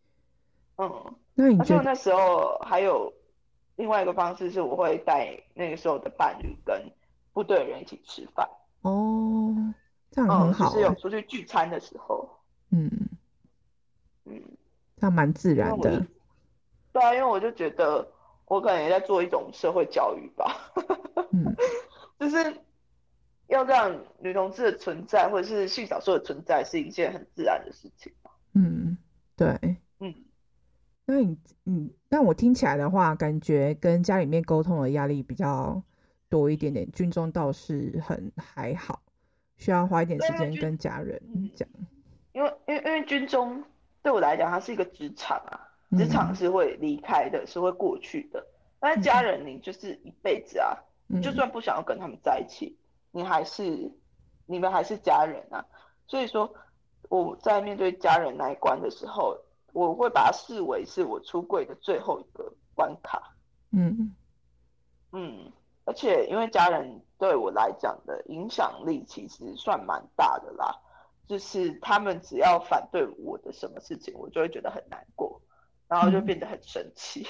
S2: 嗯，
S1: 那你觉得
S2: 那时候还有另外一个方式是，我会带那个时候的伴侣跟部队的人一起吃饭。
S1: 哦，这样很好，欸。
S2: 嗯，就是有出去聚餐的时候。
S1: 嗯嗯，这样蛮自然的。
S2: 对啊，因为我就觉得。我可能也在做一种社会教育吧，嗯，就是要让女同志的存在，或者是性少数的存在，是一件很自然的事情。
S1: 嗯，对，
S2: 嗯，
S1: 那你，嗯，但我听起来的话，感觉跟家里面沟通的压力比较多一点点。军中倒是很还好，需要花一点时间跟家人讲。
S2: 因为，因为，因为军中对我来讲，它是一个职场啊。职场是会离开的，嗯，是会过去的。但是家人，你就是一辈子啊，嗯，就算不想要跟他们在一起，你还是你们还是家人啊。所以说我在面对家人那一关的时候，我会把它视为是我出柜的最后一个关卡。
S1: 嗯
S2: 嗯，而且因为家人对我来讲的影响力其实算蛮大的啦，就是他们只要反对我的什么事情，我就会觉得很难过。然后就变得很生气，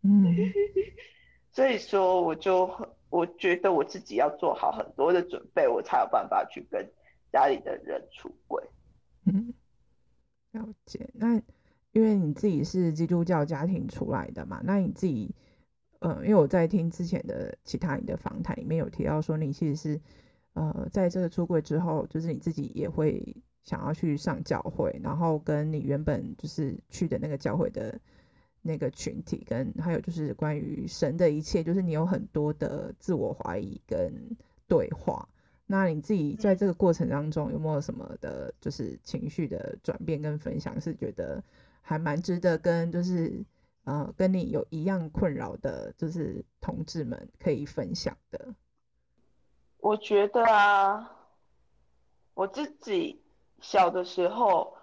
S1: 嗯，
S2: 所以说我就我觉得我自己要做好很多的准备，我才有办法去跟家里的人出柜。
S1: 嗯，了解。那因为你自己是基督教家庭出来的嘛，那你自己，呃，因为我在听之前的其他你的访谈里面有提到说，你其实是呃在这个出柜之后，就是你自己也会。想要去上教会，然后跟你原本就是去的那个教会的那个群体，跟还有就是关于神的一切，就是你有很多的自我怀疑跟对话。那你自己在这个过程当中有没有什么的，就是情绪的转变跟分享，是觉得还蛮值得跟就是呃跟你有一样困扰的，就是同志们可以分享的？
S2: 我觉得啊，我自己。小的时候，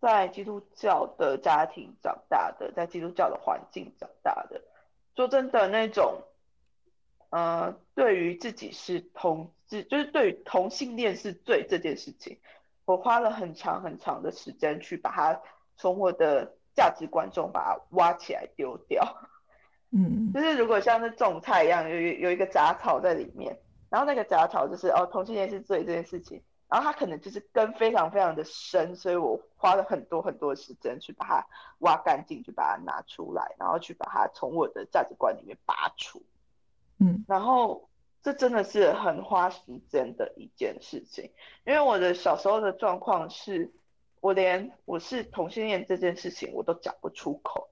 S2: 在基督教的家庭长大的，在基督教的环境长大的，说真的，那种，呃，对于自己是同志，就是对于同性恋是罪这件事情，我花了很长很长的时间去把它从我的价值观中把它挖起来丢掉。
S1: 嗯，
S2: 就是如果像是种菜一样，有有一个杂草在里面，然后那个杂草就是哦，同性恋是罪这件事情。然后它可能就是根非常非常的深，所以我花了很多很多时间去把它挖干净，去把它拿出来，然后去把它从我的价值观里面拔除。
S1: 嗯，
S2: 然后这真的是很花时间的一件事情。因为我的小时候的状况是，我连我是同性恋这件事情我都讲不出口。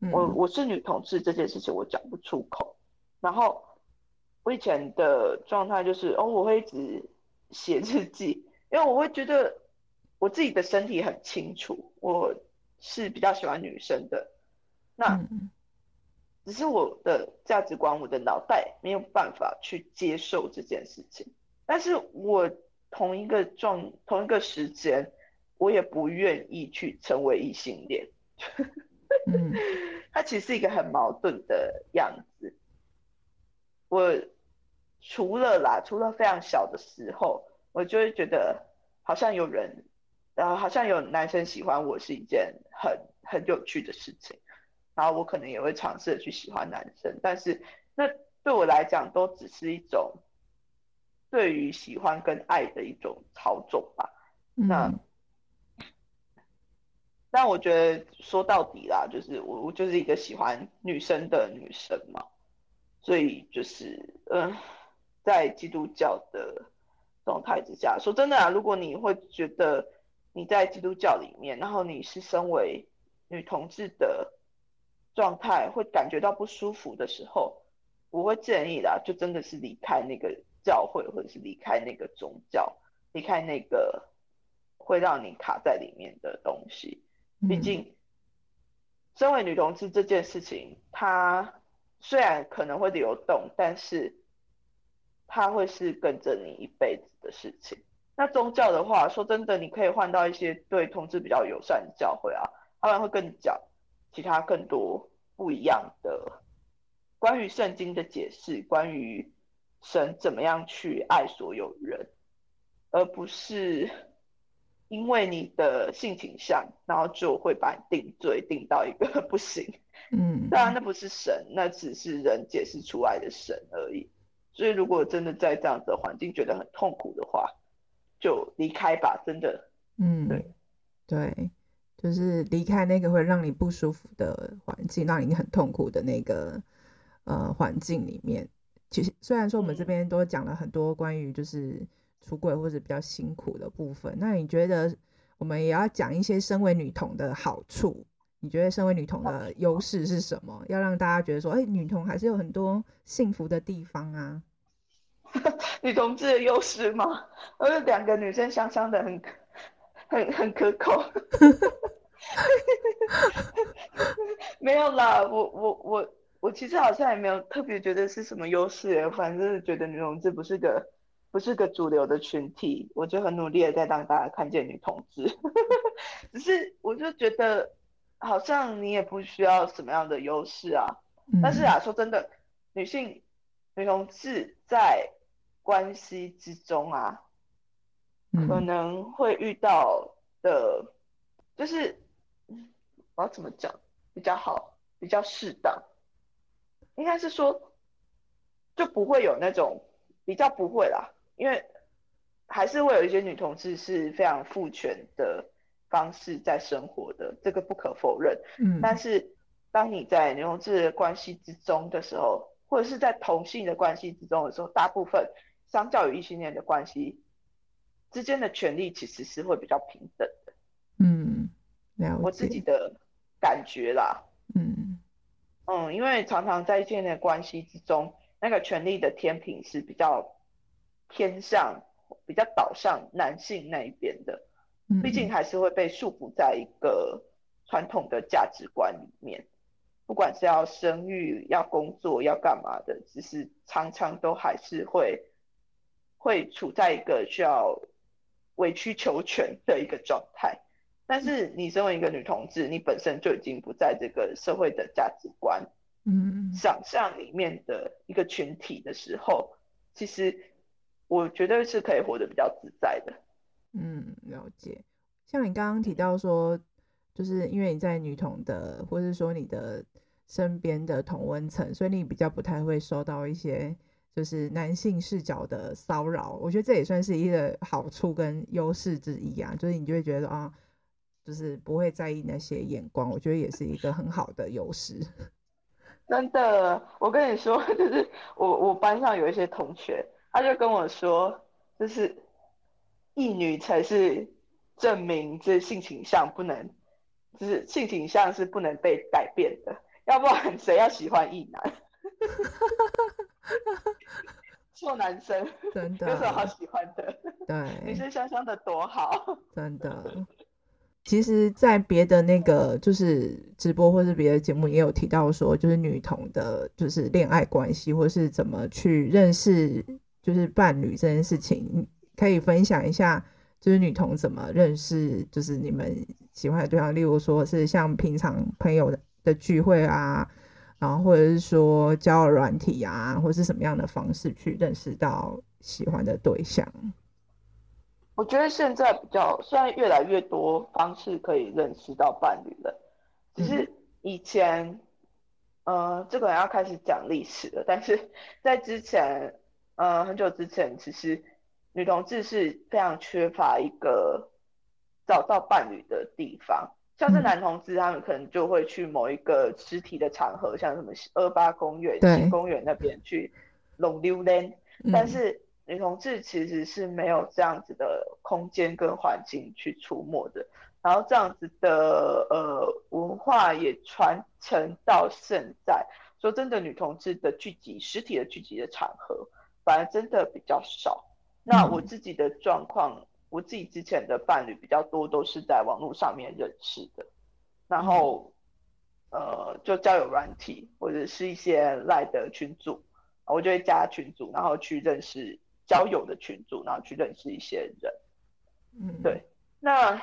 S2: 嗯、我我是女同志这件事情我讲不出口。然后我以前的状态就是，哦，我会一直写日记，因为我会觉得我自己的身体很清楚，我是比较喜欢女生的。那。嗯只是我的价值观，我的脑袋没有办法去接受这件事情。但是我同一个状，同一个时间，我也不愿意去成为异性恋。嗯，它其实是一个很矛盾的样子。我除了啦，除了非常小的时候，我就会觉得好像有人，然后好像有男生喜欢我是一件很很有趣的事情。然后我可能也会尝试去喜欢男生，但是那对我来讲都只是一种对于喜欢跟爱的一种操纵吧。嗯、那但我觉得说到底啦，就是我我就是一个喜欢女生的女生嘛，所以就是嗯、在基督教的状态之下，说真的啊，如果你会觉得你在基督教里面，然后你是身为女同志的。状态会感觉到不舒服的时候，我会建议啦，就真的是离开那个教会，或者是离开那个宗教，离开那个会让你卡在里面的东西。毕竟，身为女同志这件事情，它虽然可能会流动，但是它会是跟着你一辈子的事情。那宗教的话，说真的，你可以换到一些对同志比较友善的教会啊，他们会跟你讲。其他更多不一样的关于圣经的解释，关于神怎么样去爱所有人，而不是因为你的性倾向，然后就会把你定罪定到一个 不行。嗯，当然那不是神，那只是人解释出来的神而已。所以如果真的在这样的环境觉得很痛苦的话，就离开吧，真的。嗯，对，
S1: 对。就是离开那个会让你不舒服的环境，让你很痛苦的那个呃环境里面。其实虽然说我们这边都讲了很多关于就是出柜或者比较辛苦的部分，那你觉得我们也要讲一些身为女同的好处？你觉得身为女同的优势是什么？要让大家觉得说，哎、欸，女同还是有很多幸福的地方啊。
S2: 女同志的优势吗？而且两个女生香香的很。很很可口，没有啦，我我我我其实好像也没有特别觉得是什么优势，反正是觉得女同志不是个不是个主流的群体，我就很努力的在让大家看见女同志，只是我就觉得好像你也不需要什么样的优势啊，嗯、但是啊，说真的，女性女同志在关系之中啊。可能会遇到的，就是我要怎么讲比较好，比较适当，应该是说就不会有那种比较不会啦，因为还是会有一些女同志是非常父权的方式在生活的，这个不可否认。嗯，但是当你在女同志的关系之中的时候，或者是在同性的关系之中的时候，大部分相较于异性恋的关系。之间的权利其实是会比较平等的，
S1: 嗯。
S2: 我自己的感觉啦，嗯嗯，因为常常在异性恋关系之中，那个权利的天平是比较偏向、比较倒向男性那一边的，毕竟还是会被束缚在一个传统的价值观里面，不管是要生育、要工作、要干嘛的，只是常常都还是会会处在一个需要。委曲求全的一个状态，但是你身为一个女同志，你本身就已经不在这个社会的价值观，嗯，想象里面的一个群体的时候，其实我绝对是可以活得比较自在的。
S1: 嗯，了解。像你刚刚提到说，就是因为你在女同的，或是说你的身边的同温层，所以你比较不太会受到一些。就是男性视角的骚扰，我觉得这也算是一个好处跟优势之一啊。就是你就会觉得啊，就是不会在意那些眼光，我觉得也是一个很好的优势。
S2: 真的，我跟你说，就是我我班上有一些同学，他就跟我说，就是异女才是证明这性倾向不能，就是性倾向是不能被改变的，要不然谁要喜欢异男？做男生
S1: 真的
S2: 有什么好喜欢的？
S1: 对，
S2: 女生香香的多好，
S1: 真的。其实，在别的那个就是直播或是别的节目也有提到说，就是女同的，就是恋爱关系或是怎么去认识就是伴侣这件事情，可以分享一下，就是女同怎么认识，就是你们喜欢的对象，例如说是像平常朋友的聚会啊，然后或者是说交友软体啊，或是什么样的方式去认识到喜欢的对象。
S2: 我觉得现在比较，虽然越来越多方式可以认识到伴侣了，只是以前，嗯、呃，这个人要开始讲历史了。但是在之前，呃，很久之前，其实女同志是非常缺乏一个找到伴侣的地方。像是男同志，他们可能就会去某一个实体的场合，像什么二八公园、新公园那边去龙溜达，但是。女同志其实是没有这样子的空间跟环境去出没的，然后这样子的呃文化也传承到现在。说真的，女同志的聚集、实体的聚集的场合，反而真的比较少。那我自己的状况，我自己之前的伴侣比较多都是在网络上面认识的，然后呃就交友软体或者是一些赖的群组，我就会加群组，然后去认识。交友的群组，然后去认识一些人。
S1: 嗯，
S2: 对。那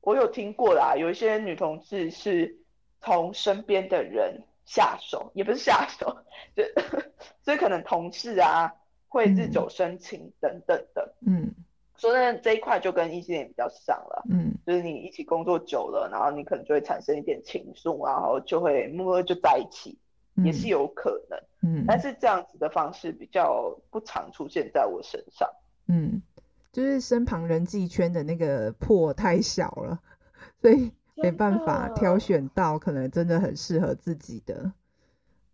S2: 我有听过啦，有一些女同志是从身边的人下手，也不是下手，就 所以可能同事啊会日久生情等等的。
S1: 嗯，
S2: 所以这一块就跟异性恋比较像了。
S1: 嗯，
S2: 就是你一起工作久了，然后你可能就会产生一点情愫，然后就会默默就在一起。也是有可能，
S1: 嗯，
S2: 但是这样子的方式比较不常出现在我身上，
S1: 嗯，就是身旁人际圈的那个破太小了，所以没办法挑选到可能真的很适合自己的，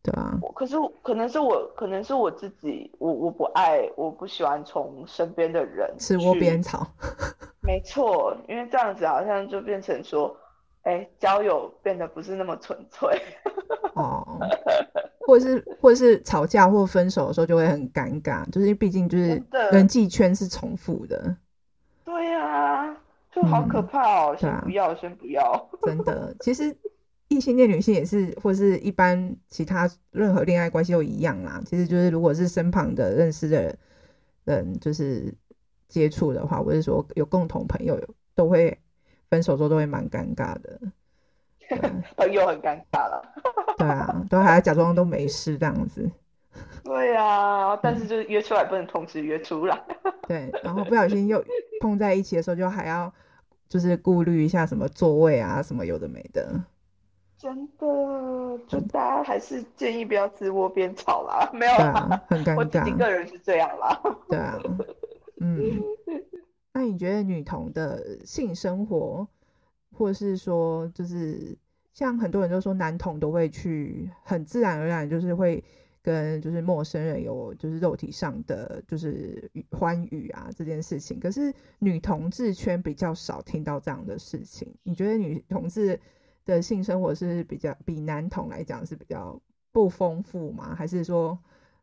S1: 对啊。
S2: 可是可能是我，可能是我自己，我我不爱，我不喜欢从身边的人
S1: 吃窝边草，
S2: 没错，因为这样子好像就变成说。哎，交友变得不是那么纯粹
S1: 哦，或者是或者是吵架或分手的时候就会很尴尬，就是毕竟就是人际圈是重复的。
S2: 对呀、啊，就好可怕哦！嗯、先不要，啊、先不要。
S1: 真的，其实异性恋女性也是，或是一般其他任何恋爱关系都一样啦。其实就是如果是身旁的认识的人，就是接触的话，或是说有共同朋友，都会。分手之后都会蛮尴尬的，
S2: 朋友很尴尬了。
S1: 对啊，都还要假装都没事这样子。
S2: 对啊，但是就是约出来不能同时约出来。
S1: 对，然后不小心又碰在一起的时候，就还要就是顾虑一下什么座位啊，什么有的没的。
S2: 真的，就大家还是建议不要吃窝边吵啦。没有啦，
S1: 啊、很尴尬。
S2: 我自己个人是这样啦。
S1: 对啊，嗯。那你觉得女童的性生活，或是说，就是像很多人都说男童都会去很自然而然，就是会跟就是陌生人有就是肉体上的就是欢愉啊这件事情，可是女同志圈比较少听到这样的事情。你觉得女同志的性生活是比较比男同来讲是比较不丰富吗？还是说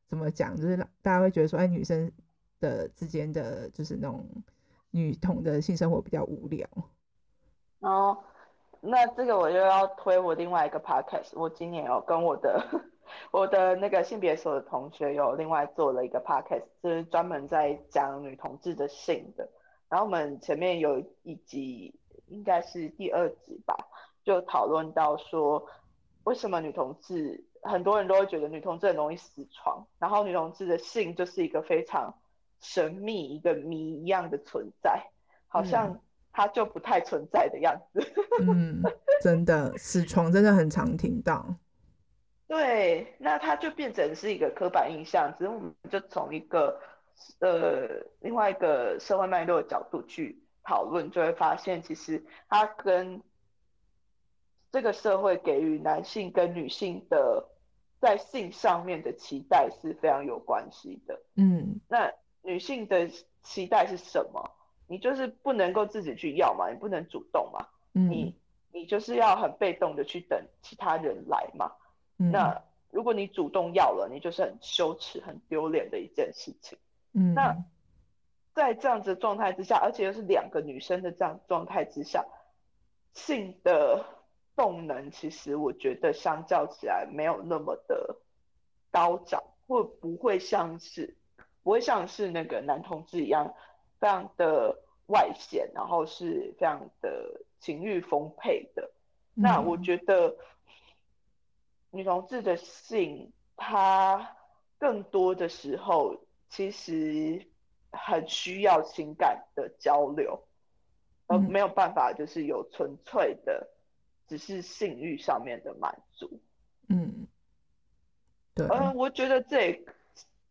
S1: 怎么讲？就是大家会觉得说，哎，女生的之间的就是那种。女同的性生活比较无聊，
S2: 哦，那这个我就要推我另外一个 podcast。我今年有跟我的我的那个性别所的同学有另外做了一个 podcast，就是专门在讲女同志的性的。然后我们前面有一集，应该是第二集吧，就讨论到说，为什么女同志很多人都会觉得女同志很容易死床，然后女同志的性就是一个非常。神秘一个谜一样的存在，好像它就不太存在的样子。
S1: 嗯，真的，死床真的很常听到。
S2: 对，那它就变成是一个刻板印象。只是我们就从一个呃另外一个社会脉络的角度去讨论，就会发现其实它跟这个社会给予男性跟女性的在性上面的期待是非常有关系的。
S1: 嗯，
S2: 那女性的期待是什么？你就是不能够自己去要嘛，你不能主动嘛，
S1: 嗯、
S2: 你你就是要很被动的去等其他人来嘛。
S1: 嗯、
S2: 那如果你主动要了，你就是很羞耻、很丢脸的一件事情。
S1: 嗯，
S2: 那在这样子状态之下，而且又是两个女生的这样状态之下，性的动能其实我觉得相较起来没有那么的高涨，会不会像是不会像是那个男同志一样非常的外显，然后是非常的情欲丰沛的。嗯、那我觉得女同志的性，她更多的时候其实。很需要情感的交流，而没有办法就是有纯粹的，只是性欲上面的满足。
S1: 嗯，对。
S2: 嗯，我觉得这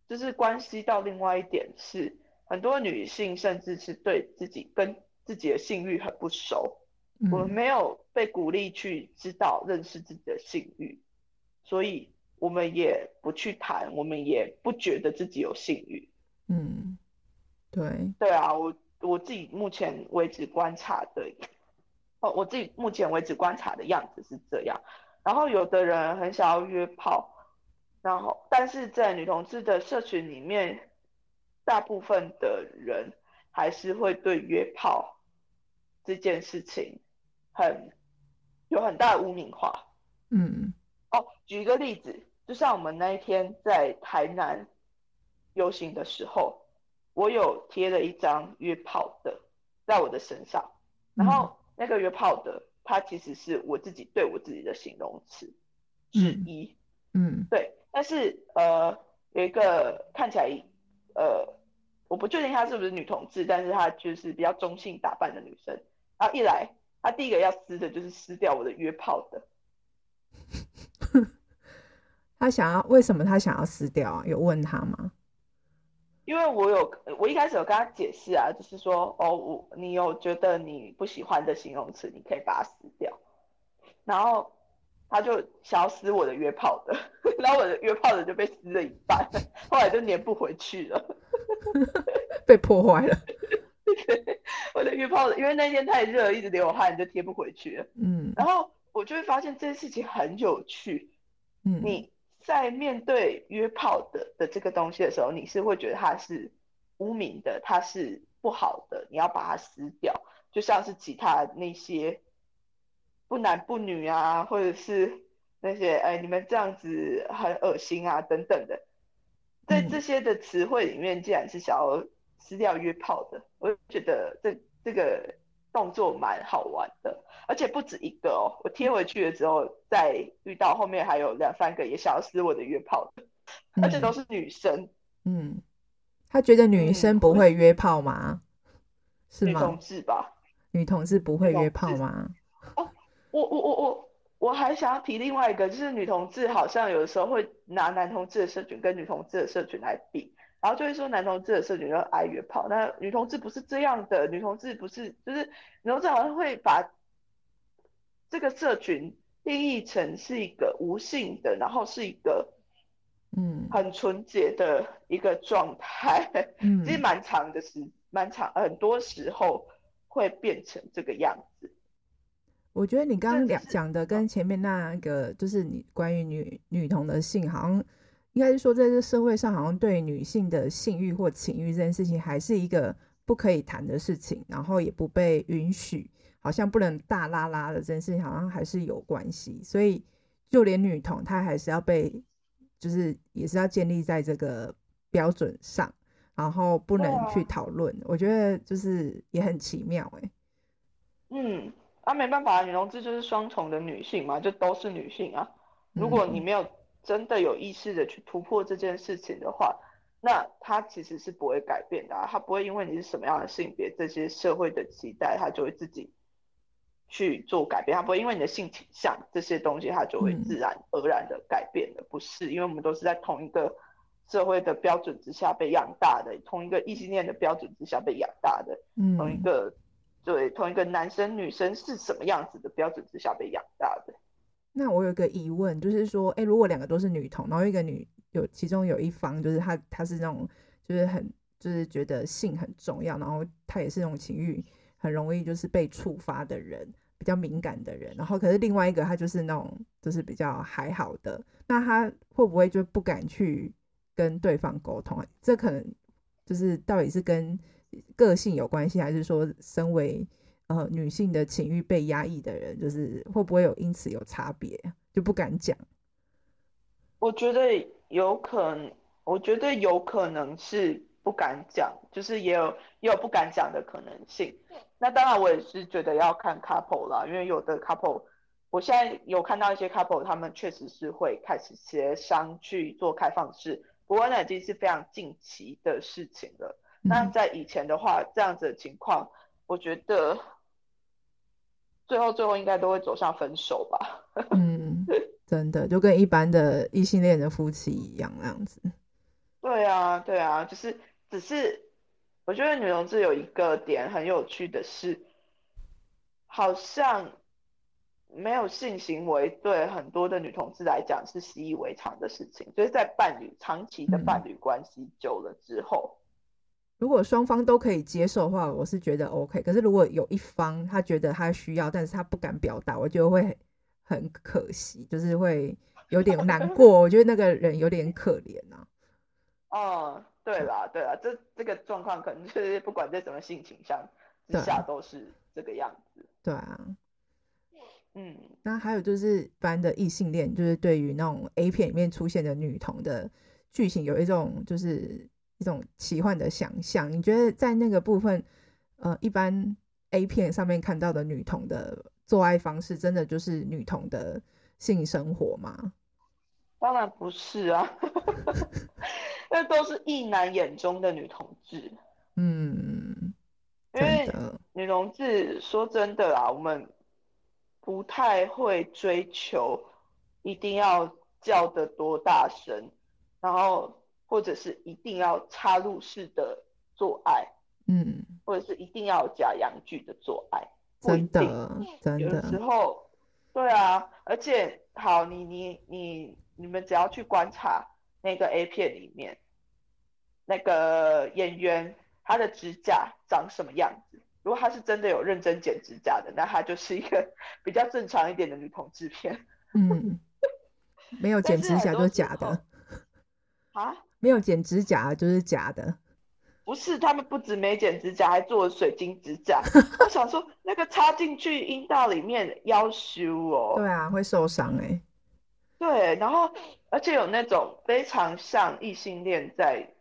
S2: 就是关系到另外一点是，很多女性甚至是对自己跟自己的性欲很不熟，嗯、我们没有被鼓励去知道认识自己的性欲，所以我们也不去谈，我们也不觉得自己有性欲。
S1: 嗯。对
S2: 对啊，我我自己目前为止观察的，哦，我自己目前为止观察的样子是这样。然后有的人很想要约炮，然后但是在女同志的社群里面，大部分的人还是会对约炮这件事情很有很大的污名化。
S1: 嗯，
S2: 哦，举一个例子，就像我们那一天在台南游行的时候。我有贴了一张约炮的在我的身上，然后那个约炮的，它其实是我自己对我自己的形容词之一。
S1: 嗯，
S2: 对。但是呃，有一个看起来呃，我不确定她是不是女同志，但是她就是比较中性打扮的女生。然后一来，她第一个要撕的就是撕掉我的约炮的。
S1: 她想要，为什么他想要撕掉啊？有问他吗？
S2: 因为我有，我一开始有跟他解释啊，就是说，哦，我你有觉得你不喜欢的形容词，你可以把它撕掉。然后他就想要撕我的约炮的，然后我的约炮的就被撕了一半，后来就粘不回去了，
S1: 被破坏了。
S2: 我的约炮的，因为那天太热，一直流汗，就贴不回去了。
S1: 嗯，
S2: 然后我就会发现这件事情很有趣。
S1: 嗯，
S2: 你。在面对约炮的的这个东西的时候，你是会觉得它是污名的，它是不好的，你要把它撕掉，就像是其他那些不男不女啊，或者是那些哎你们这样子很恶心啊等等的，在这些的词汇里面，竟然是想要撕掉约炮的，我就觉得这这个。动作蛮好玩的，而且不止一个哦。我贴回去的时候，再遇到后面还有两三个也想要撕我的约炮而且都是女生。
S1: 嗯，他觉得女生不会约炮吗？嗯、是吗？
S2: 女同志吧？
S1: 女同志不会约炮吗？
S2: 哦，我我我我我还想要提另外一个，就是女同志好像有的时候会拿男同志的社群跟女同志的社群来比。然后就会说男同志的社群要爱约炮，那女同志不是这样的，女同志不是，就是女同志好像会把这个社群定义成是一个无性的，然后是一个嗯很纯洁的一个状态，嗯，其实蛮长的时，蛮长，很多时候会变成这个样子。
S1: 我觉得你刚刚讲的跟前面那个就是你关于女女同的性好像。应该是说，在这社会上，好像对女性的性欲或情欲这件事情，还是一个不可以谈的事情，然后也不被允许，好像不能大拉拉的这件事情，好像还是有关系。所以，就连女童，她还是要被，就是也是要建立在这个标准上，然后不能去讨论。我觉得就是也很奇妙，哎。嗯，
S2: 啊，没办法，女同志就是双重的女性嘛，就都是女性啊。如果你没有。真的有意识的去突破这件事情的话，那他其实是不会改变的啊，他不会因为你是什么样的性别，这些社会的期待，他就会自己去做改变，他不会因为你的性倾向这些东西，他就会自然而然的改变的，不是，因为我们都是在同一个社会的标准之下被养大的，同一个异性恋的标准之下被养大的，嗯同一个对同一个男生女生是什么样子的标准之下被养大的。
S1: 那我有个疑问，就是说，哎，如果两个都是女同，然后一个女有其中有一方就是她她是那种就是很就是觉得性很重要，然后她也是那种情欲很容易就是被触发的人，比较敏感的人，然后可是另外一个她就是那种就是比较还好的，那她会不会就不敢去跟对方沟通啊？这可能就是到底是跟个性有关系，还是说身为呃女性的情欲被压抑的人，就是会不会有因此有差别，就不敢讲？
S2: 我觉得有可能，我觉得有可能是不敢讲，就是也有也有不敢讲的可能性。那当然，我也是觉得要看 couple 啦，因为有的 couple，我现在有看到一些 couple，他们确实是会开始协商去做开放式，不过那已经是非常近期的事情了。那在以前的话，这样子的情况，我觉得最后最后应该都会走向分手吧。
S1: 嗯，真的就跟一般的异性恋的夫妻一样那样子。
S2: 对啊，对啊，就是只是。我觉得女同志有一个点很有趣的是，好像没有性行为对很多的女同志来讲是习以为常的事情，就是在伴侣长期的伴侣关系久了之后，嗯，
S1: 如果双方都可以接受的话，我是觉得 OK。可是如果有一方他觉得他需要，但是他不敢表达，我觉得会很可惜，就是会有点难过。我觉得那个人有点可怜啊。
S2: 哦。对啦，对啦，这这个状况可能就是不管在什么性倾向之下都是这个样子。
S1: 对啊，
S2: 嗯，
S1: 那还有就是一般的异性恋，就是对于那种 A 片里面出现的女童的剧情有一种就是一种奇幻的想象。你觉得在那个部分，呃，一般 A 片上面看到的女童的做爱方式，真的就是女童的性生活吗？
S2: 当然不是啊。那都是异男眼中的女同志，
S1: 嗯，
S2: 因为女同志说真的啦，我们不太会追求一定要叫得多大声，然后或者是一定要插入式的做爱，
S1: 嗯，
S2: 或者是一定要假阳具的做爱，
S1: 真的，真的，
S2: 有的时候，对啊，而且好，你你你你们只要去观察。那个 A 片里面，那个演员他的指甲长什么样子？如果他是真的有认真剪指甲的，那他就是一个 比较正常一点的女同志片。
S1: 嗯，没有剪指甲就是假的。
S2: 啊？
S1: 没有剪指甲就是假的？
S2: 不是，他们不止没剪指甲，还做了水晶指甲。我想说，那个插进去阴道里面要修哦。
S1: 对啊，会受伤哎、欸。
S2: 对，然后而且有那种非常像异性恋在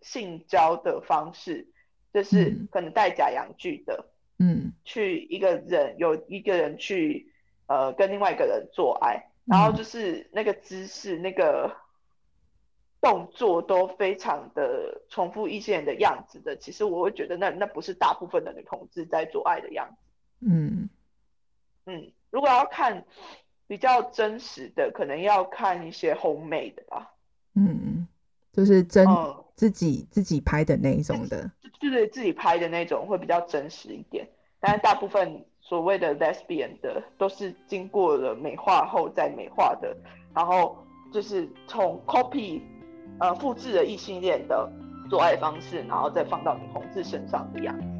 S2: 性交的方式，就是可能戴假阳具的，
S1: 嗯，
S2: 去一个人有一个人去呃跟另外一个人做爱，然后就是那个姿势、那个动作都非常的重复一些人的样子的。其实我会觉得那那不是大部分的女同志在做爱的样子。
S1: 嗯
S2: 嗯，如果要看。比较真实的，可能要看一些 homemade 的吧。
S1: 嗯，就是真、
S2: 嗯、
S1: 自己自己拍的那一种的，
S2: 就是自己拍的那种会比较真实一点。但是大部分所谓的 lesbian 的都是经过了美化后再美化的，然后就是从 copy 呃复制了异性恋的做爱方式，然后再放到女同志身上的样子。